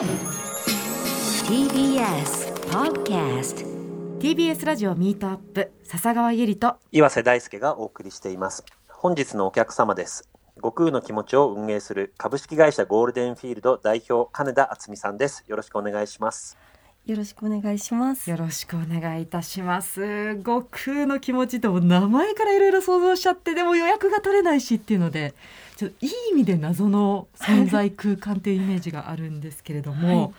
TBS Podcast TBS ラジオミートアップ笹川ゆりと岩瀬大輔がお送りしています。本日のお客様です。悟空の気持ちを運営する株式会社ゴールデンフィールド代表金田敦美さんです。よろしくお願いしますよろしくお願いします。よろしくお願いいたします。悟空の気持ちと名前からいろいろ想像しちゃってでも予約が取れないしっていうのでちょっといい意味で謎の存在空間っていうイメージがあるんですけれども、はい。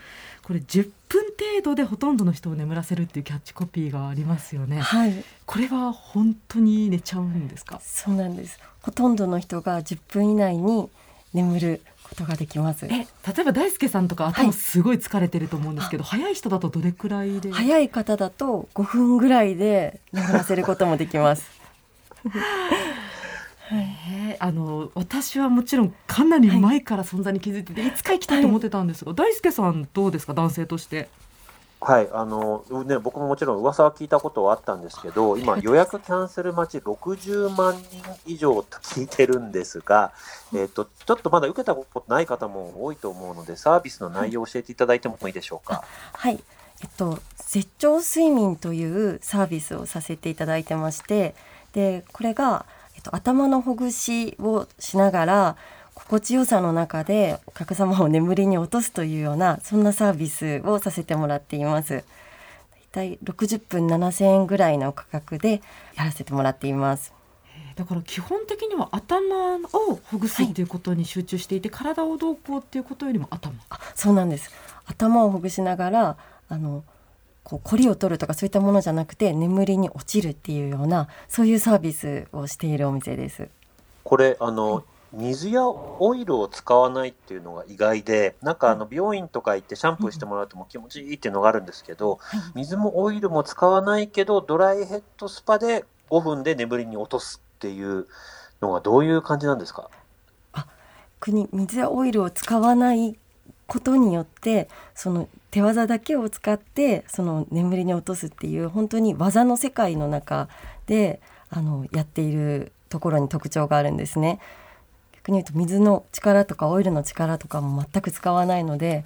これ10分程度でほとんどの人を眠らせるっていうキャッチコピーがありますよね。はい、これは本当に寝ちゃうんですか？そうなんです。ほとんどの人が10分以内に眠ることができます。え例えば大輔さんとかはい。頭すごい疲れてると思うんですけど、早い人だとどれくらいで？早い方だと5分ぐらいで眠らせることもできます。えーあの私はもちろんかなり前から存在に気づいてて、い、つか行きたいと思ってたんですが、大輔さんどうですか？男性としてはいあのね僕ももちろん噂は聞いたことはあったんですけど 今予約キャンセル待ち60万人以上と聞いてるんですが、えっ、とちょっとまだ受けたことない方も多いと思うのでサービスの内容を教えていただいてもいいでしょうか？はい、えっと絶頂睡眠というサービスをさせていただいてまして、でこれがえっと頭のほぐしをしながら心地よさの中でお客様を眠りに落とすというようなそんなサービスをさせてもらっています。だいたい60分7000円ぐらいの価格でやらせてもらっています。えーだから基本的には頭をほぐすっていうことに集中していて、体をどうこうっていうことよりも頭あそうなんです頭をほぐしながらあのこう凝りを取るとかそういったものじゃなくて眠りに落ちるっていうようなそういうサービスをしているお店です。これあの水やオイルを使わないっていうのが意外でなんかあの美容院とか行ってシャンプーしてもらうともう気持ちいいっていうのがあるんですけど水もオイルも使わないけどドライヘッドスパで5分で眠りに落とすっていうのがどういう感じなんですか？逆に水やオイルを使わないことによってその手技だけを使ってその眠りに落とすっていう本当に技の世界の中であのやっているところに特徴があるんですね。逆に言うと水の力とかオイルの力とかも全く使わないので、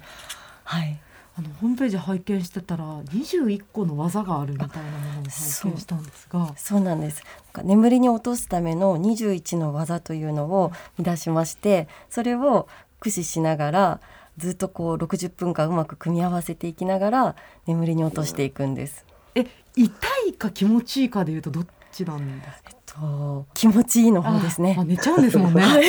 はい、あのホームページ拝見してたら21個の技があるみたいなものを拝見したんですがそうなんです。なんか眠りに落とすための21の技というのを見出しまして、それを駆使しながらずっとこう60分間うまく組み合わせていきながら眠りに落としていくんです。え痛いか気持ちいいかでいうとどっちなんですか？と気持ちいいの方ですあね。寝ちゃうんですもんね、はい。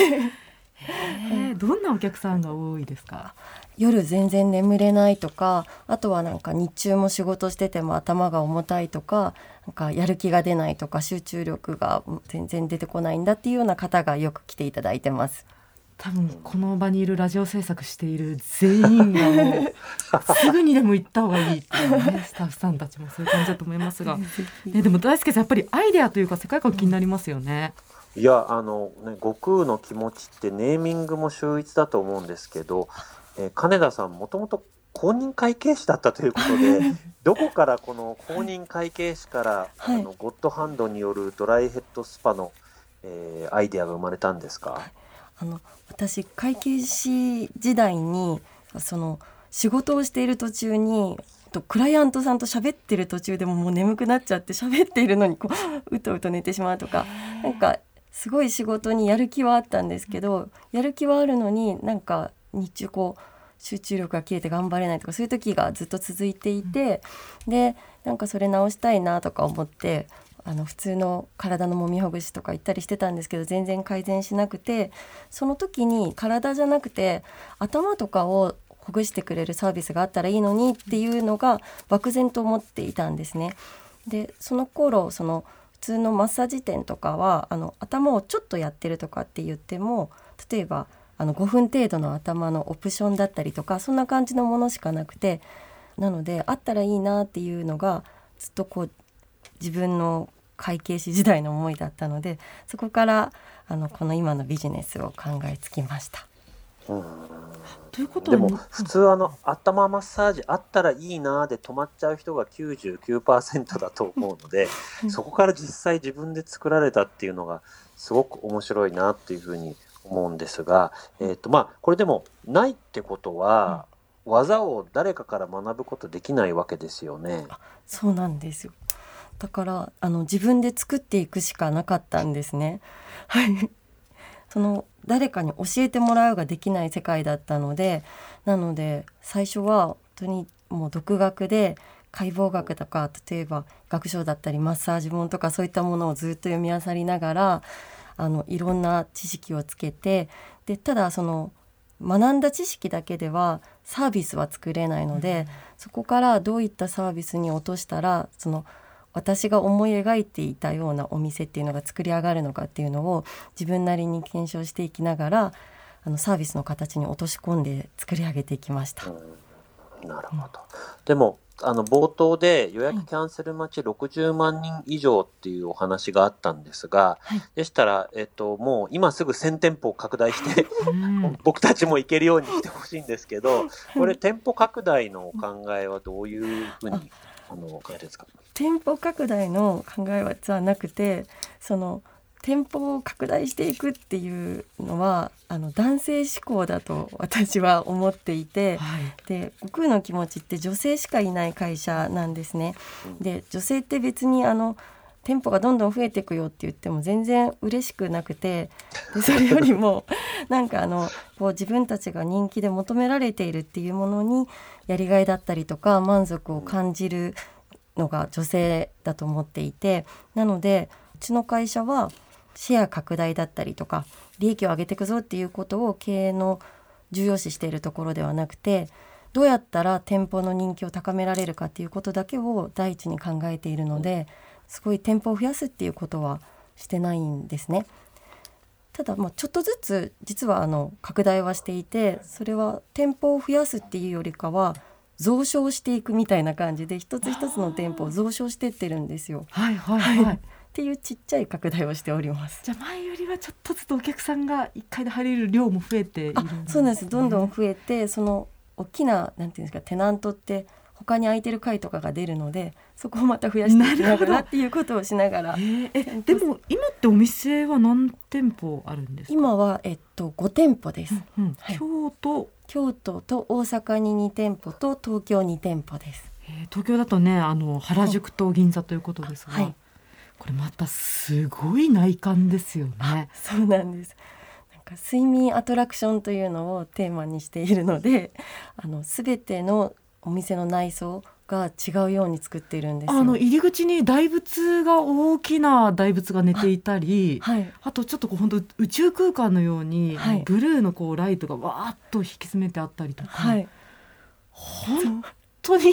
えーどんなお客さんが多いですか？夜全然眠れないとかあとはなんか日中も仕事してても頭が重たいとかなんかやる気が出ないとか集中力が全然出てこないんだっていうような方がよく来ていただいてます。多分この場にいるラジオ制作している全員がもうすぐにでも行った方がいいっていうね スタッフさんたちもそういう感じだと思いますが、ね、でも大輔さんやっぱりアイデアというか世界観気になりますよね。いやあのね悟空の気持ちってネーミングも秀逸だと思うんですけど、えー金田さんもともと公認会計士だったということで どこからこの公認会計士から、はい。あのゴッドハンドによるドライヘッドスパの、えーアイデアが生まれたんですか、あの私会計士時代にその仕事をしている途中にとクライアントさんと喋ってる途中でももう眠くなっちゃって喋っているのにこう うとうと寝てしまうとかなんかすごい仕事にやる気はあったんですけどやる気はあるのになんか日中こう集中力が切れて頑張れないとかそういう時がずっと続いていて、でなんかそれ直したいなとか思ってあの普通の体のもみほぐしとか行ったりしてたんですけど全然改善しなくてその時に体じゃなくて頭とかをほぐしてくれるサービスがあったらいいのにっていうのが漠然と思っていたんですね。でその頃その普通のマッサージ店とかはあの頭をちょっとやってるとかって言っても例えばあの5分程度の頭のオプションだったりとかそんな感じのものしかなくてなのであったらいいなっていうのがずっとこう自分の会計士時代の思いだったのでそこからあのこの今のビジネスを考えつきました。ということはでも普通あの頭マッサージあったらいいなで止まっちゃう人が99%だと思うのでそこから実際自分で作られたっていうのがすごく面白いなっていうふうに思うんですが、えーとまあ、これでもないってことは技を誰かから学ぶことできないわけですよね。そうなんですよだからあの自分で作っていくしかなかったんですね。はいその誰かに教えてもらうができない世界だったのでなので最初は本当にもう独学で解剖学とか例えば学章だったりマッサージ本とかそういったものをずっと読み漁りながらあのいろんな知識をつけてでただその学んだ知識だけではサービスは作れないので、そこからどういったサービスに落としたらその私が思い描いていたようなお店っていうのが作り上がるのかっていうのを自分なりに検証していきながらあのサービスの形に落とし込んで作り上げていきました。なるほど。でも、あの冒頭で予約キャンセル待ち60万人以上っていうお話があったんですが、はい。でしたら、えっと、もう今すぐ1000店舗を拡大して、うん。僕たちも行けるようにしてほしいんですけど、これ店舗拡大のお考えはどういうふうに？あのえですか？店舗拡大の考えはじゃなくてその店舗を拡大していくっていうのはあの男性志向だと私は思っていてはい。で悟空の気持ちって女性しかいない会社なんですね。で女性って別にあの店舗がどんどん増えていくよって言っても全然嬉しくなくて でそれよりもなんかあのこう自分たちが人気で求められているっていうものにやりがいだったりとか満足を感じるのが女性だと思っていてなのでうちの会社はシェア拡大だったりとか利益を上げていくぞっていうことを経営の重要視しているところではなくてどうやったら店舗の人気を高められるかっていうことだけを第一に考えているのですごい店舗を増やすっていうことはしてないんですね。ただまあちょっとずつ実はあの拡大はしていてそれは店舗を増やすっていうよりかは増床していくみたいな感じで一つ一つの店舗を増床してってるんですよ。はいはいはいっていうちっちゃい拡大をしております。じゃあ前よりはちょっとずつお客さんが一回で入れる量も増えているあんですねそうなんですどんどん増えてその大きななんていうんですかテナントって他に空いてる階とかが出るのでそこをまた増やしていきながらっていうことをしながら。えー。えでも今ってお店は何店舗あるんですか？今は、えっと、5店舗です、うんうん。はい。京都、京都と大阪に2店舗と東京2店舗です。えー。東京だとねあの原宿と銀座ということですが、はい。これまたすごい内観ですよね。そうなんです。なんか睡眠アトラクションというのをテーマにしているのであの全てのお店の内装が違うように作っているんですよ。あの入り口に大仏が大きな大仏が寝ていたり、はい。あとちょっとこう本当宇宙空間のように、はい。ブルーのこうライトがわーっと引き詰めてあったりとか、はい。本当に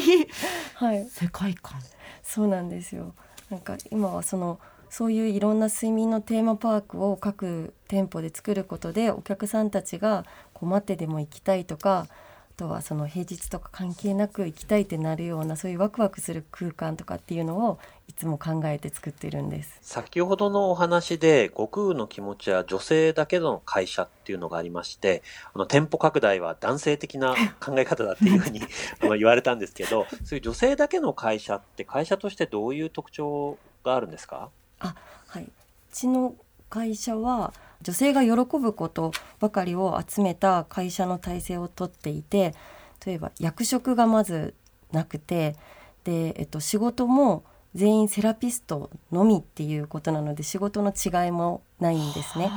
はい。世界観。そうなんですよ。なんか今はそのそういういろんな睡眠のテーマパークを各店舗で作ることでお客さんたちがこう待ってでも行きたいとかあとはその平日とか関係なく行きたいってなるようなそういうワクワクする空間とかっていうのをいつも考えて作ってるんです。先ほどのお話で、悟空の気持ちは女性だけの会社っていうのがありまして、あの店舗拡大は男性的な考え方だっていうふうに あの言われたんですけど、そういう女性だけの会社って会社としてどういう特徴があるんですか？はい、うちの会社は女性が喜ぶことばかりを集めた会社の体制をとっていて例えば役職がまずなくてで、えっと、仕事も全員セラピストのみっていうことなので仕事の違いもないんですね。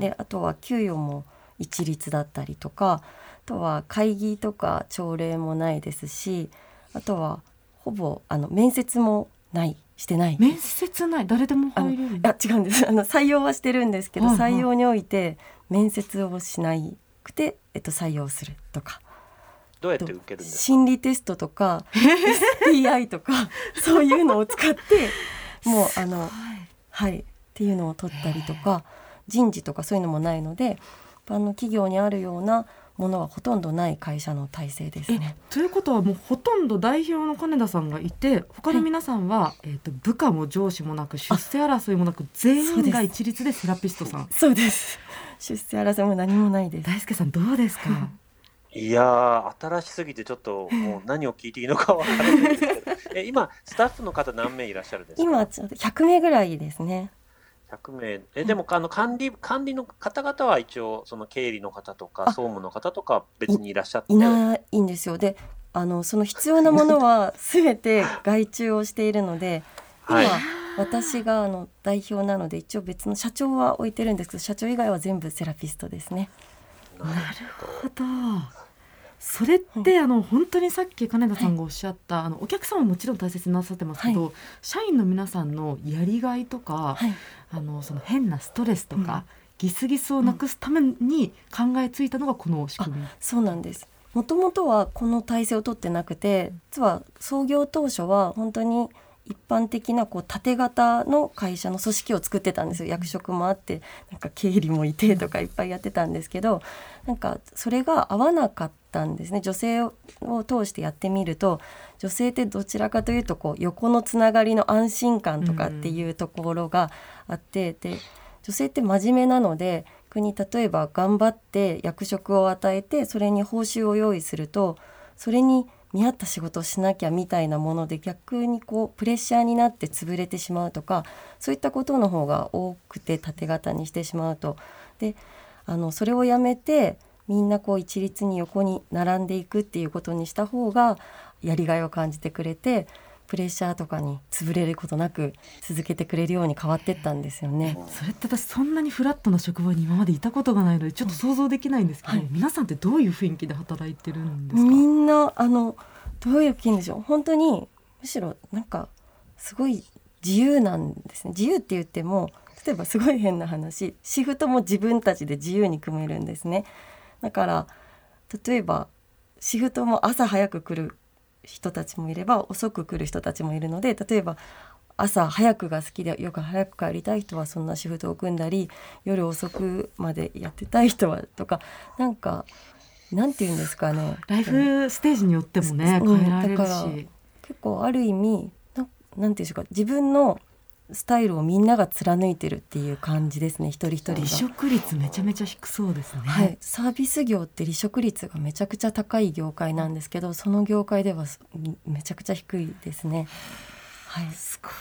であとは給与も一律だったりとかあとは会議とか朝礼もないですしあとはほぼあの面接もないしてない。面接ない。誰でも入れるいや違うんです。あの採用はしてるんですけど、はいはい。採用において面接をしないくて、えっと、採用するとか。どうやって受けるんですか？心理テストとか SPI とか そういうのを使って もうあのはいっていうのを取ったりとか人事とかそういうのもないのであの企業にあるようなものはほとんどない会社の体制ですね。ということはもうほとんど代表の金田さんがいて他の皆さんは、えー、と部下も上司もなく出世争いもなく全員が一律でセラピストさん。そうです。出世争いも何もないです。大輔さんどうですか？いやー、新しすぎてちょっともう何を聞いていいのかわからないですけど、え今、スタッフの方何名いらっしゃるんですか？今ちょっと100名ぐらいですね。100名。えでもあの管理管理の方々は一応その経理の方とかあ。総務の方とか別にいらっしゃって。いないんですよ。であのその必要なものは 全て外注をしているので今、はい。私があの代表なので一応別の社長は置いてるんですけど社長以外は全部セラピストですね。なるほどそれって、あの本当にさっき金田さんがおっしゃった、あのお客様ももちろん大切になさってますけど、社員の皆さんのやりがいとか、はい、あのその変なストレスとか、うん。ギスギスをなくすために考えついたのがこの仕組み。そうなんです。もともとはこの体制を取ってなくて実は創業当初は本当に一般的なこう縦型の会社の組織を作ってたんですよ。役職もあってなんか経理もいてとかいっぱいやってたんですけどなんかそれが合わなかったんですね。女性を通してやってみると女性ってどちらかというとこう横のつながりの安心感とかっていうところがあってで女性って真面目なので国例えば頑張って役職を与えてそれに報酬を用意するとそれに見合った仕事をしなきゃみたいなもので逆にこうプレッシャーになって潰れてしまうとかそういったことの方が多くて縦型にしてしまうと。であのそれをやめてみんなこう一律に横に並んでいくっていうことにした方がやりがいを感じてくれてプレッシャーとかに潰れることなく続けてくれるように変わってったんですよね。それって私そんなにフラットな職場に今までいたことがないのでちょっと想像できないんですけど、はい。皆さんってどういう雰囲気で働いてるんですか？みんなあのどういう気んでしょう本当にむしろなんかすごい自由なんですね。自由って言っても例えばすごい変な話シフトも自分たちで自由に組めるんですね。だから例えばシフトも朝早く来る人たちもいれば遅く来る人たちもいるので例えば朝早くが好きでよく早く帰りたい人はそんなシフトを組んだり夜遅くまでやってたい人はとかなんかなんて言うんですかね。ライフステージによってもねうん変えられるし、結構ある意味ななんて言うんでしょうか。自分のスタイルをみんなが貫いてるっていう感じですね一人一人が離。職率めちゃめちゃ低そうですね。はい、サービス業って離職率がめちゃくちゃ高い業界なんですけどその業界ではすめちゃくちゃ低いですね。はい、すごい。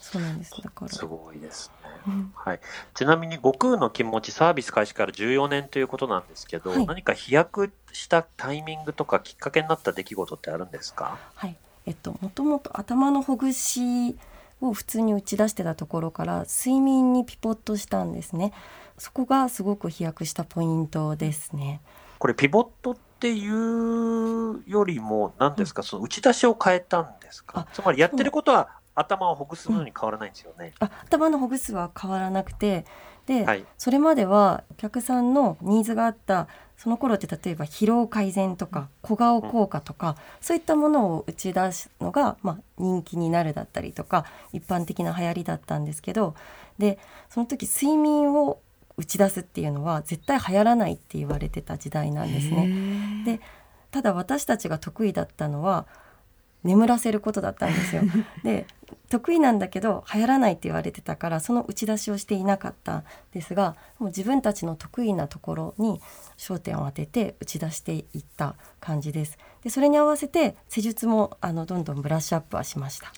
そうなんですだからすごいですね。うんはい、ちなみに悟空の気持ちサービス開始から14年ということなんですけど、はい何か飛躍したタイミングとかきっかけになった出来事ってあるんですか？はい、えっともともと頭のほぐしを普通に打ち出してたところから睡眠にピポットしたんですね。そこがすごく飛躍したポイントですね。これピボットっていうよりも何ですか、その打ち出しを変えたんですか？あつまりやってることは頭をほぐすのに変わらないんですよね。あ頭のほぐすは変わらなくてで、はいそれまではお客さんのニーズがあったその頃って例えば疲労改善とか小顔効果とか、そういったものを打ち出すのが、まあ、人気になるだったりとか一般的な流行りだったんですけどでその時睡眠を打ち出すっていうのは絶対流行らないって言われてた時代なんですね。でただ私たちが得意だったのは眠らせることだったんですよ。で得意なんだけど流行らないって言われてたからその打ち出しをしていなかったんですがもう自分たちの得意なところに焦点を当てて打ち出していった感じです。でそれに合わせて施術もあのどんどんブラッシュアップはしました。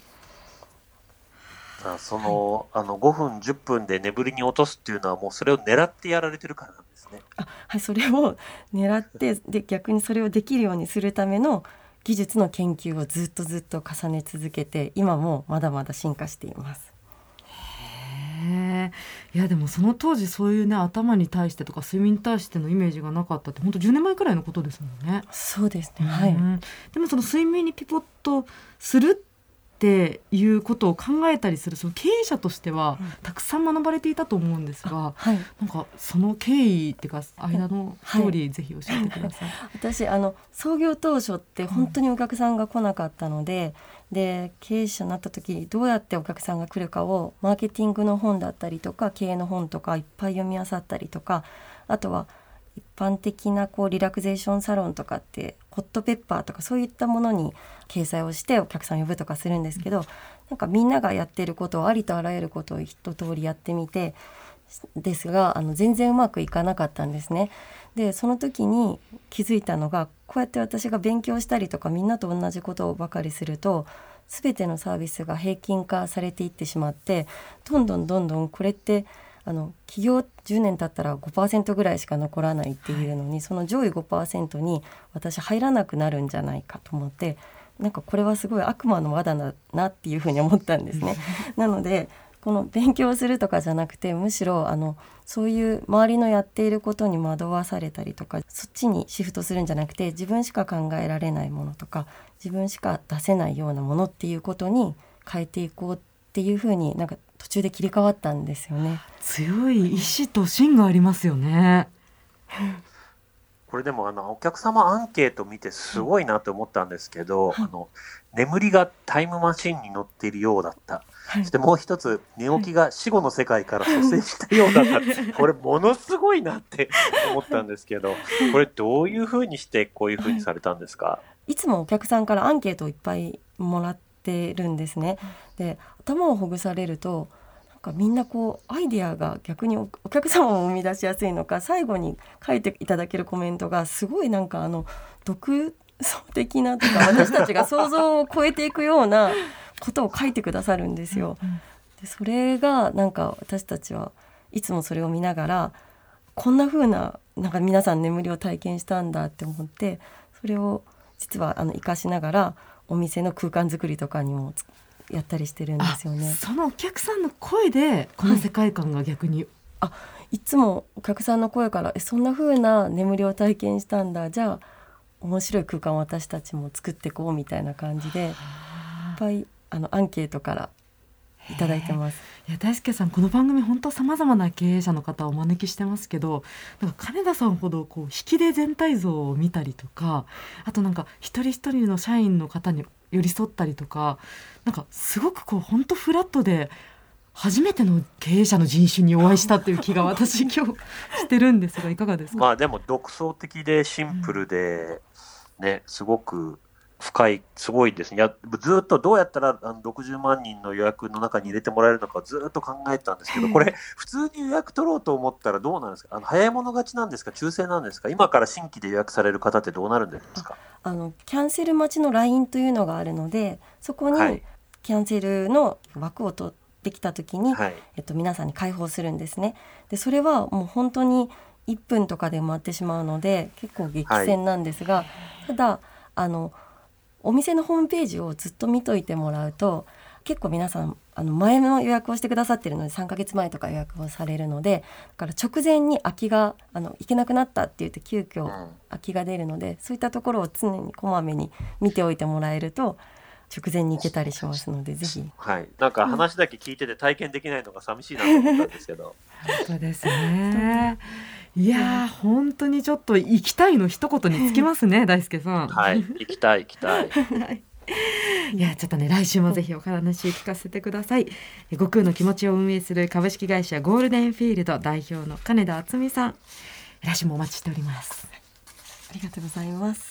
あその、あの5分10分で眠りに落とすっていうのはもうそれを狙ってやられてるからなんですね。あはい、それを狙ってで逆にそれをできるようにするための技術の研究をずっとずっと重ね続けて今もまだまだ進化しています。へえいやでもその当時そういうね頭に対してとか睡眠に対してのイメージがなかったって本当10年前くらいのことですもんね。そうですね。はい。うんでもその睡眠にピポットするっていうことを考えたりするその経営者としてはうんたくさん学ばれていたと思うんですが、はい。なんかその経緯っていうか間のストーリーぜひ教えてください。私あの創業当初って本当にお客さんが来なかったので、で経営者になった時どうやってお客さんが来るかをマーケティングの本だったりとか経営の本とかいっぱい読み漁ったりとかあとは一般的なこうリラクゼーションサロンとかってホットペッパーとかそういったものに掲載をしてお客さん呼ぶとかするんですけど、なんかみんながやってることをありとあらゆることを一通りやってみてですがあの全然うまくいかなかったんですね。でその時に気づいたのがこうやって私が勉強したりとかみんなと同じことをばかりすると全てのサービスが平均化されていってしまってどんどんどんどんこれってあの企業10年経ったら5%ぐらいしか残らないっていうのに、はい、その上位5%に私入らなくなるんじゃないかと思ってなんかこれはすごい悪魔の輪だななっていうふうに思ったんですね。なのでこの勉強するとかじゃなくてむしろあのそういう周りのやっていることに惑わされたりとかそっちにシフトするんじゃなくて自分しか考えられないものとか自分しか出せないようなものっていうことに変えていこうっていうふうになんか途中で切り替わったんですよね。強い意志と芯がありますよね。これでもあのお客様アンケート見てすごいなと思ったんですけど、はい、あの眠りがタイムマシンに乗っているようだった、はい、そしてもう一つ寝起きが死後の世界から蘇生したようだった、これものすごいなって 思ったんですけどこれどういうふうにしてこういうふうにされたんですか、はい、いつもお客さんからアンケートをいっぱいもらってるんですね。で頭をほぐされるとかみんなこうアイデアが逆にお客様も生み出しやすいのか最後に書いていただけるコメントがすごいなんかあの独創的なとか私たちが想像を超えていくようなことを書いてくださるんですよ。でそれがなんか私たちはいつもそれを見ながらこんな風ななんか皆さん眠りを体験したんだって思ってそれを実はあの生かしながらお店の空間づくりとかにもやったりしてるんですよね。そのお客さんの声でこの世界観が逆に、はい、あいつもお客さんの声からえそんな風な眠りを体験したんだ。じゃあ面白い空間を私たちも作っていこうみたいな感じでいっぱいあのアンケートからいただいてます。いや大輔さんこの番組本当さまざまな経営者の方をお招きしてますけどなんか金田さんほどこう引きで全体像を見たりとかあとなんか一人一人の社員の方に寄り添ったりとかなんかすごくこう本当フラットで初めての経営者の人種にお会いしたっていう気が私今日 してるんですがいかがですか？まあでも独創的でシンプルで、ね、すごく深い、すごいですね。やずっとどうやったらあの60万人の予約の中に入れてもらえるのかずっと考えたんですけど、これ、普通に予約取ろうと思ったらどうなんですか？あの早い者勝ちなんですか？抽選なんですか？今から新規で予約される方ってどうなるんですか？あのキャンセル待ちの LINE というのがあるので、そこにキャンセルの枠を取ってきたときに、はい、えっと、皆さんに開放するんですね。でそれはもう本当に1分とかで埋まってしまうので結構激戦なんですが、はい、ただあのお店のホームページをずっと見といてもらうと結構皆さんあの前の予約をしてくださってるので3ヶ月前とか予約をされるのでだから直前に空きがあの行けなくなったって言って急遽空きが出るのでそういったところを常にこまめに見ておいてもらえると直前に行けたりしますのでぜひ。はい。なんか話だけ聞いてて体験できないのが寂しいなと思ったんですけど。そうですね。いやー、本当にちょっと行きたいの一言につきますね、大輔さん。はい、行きたい、行きたい。い。やちょっとね来週もぜひお話聞かせてください。悟空の気持ちを運営する株式会社ゴールデンフィールド代表の金田敦美さん。来週もお待ちしております。ありがとうございます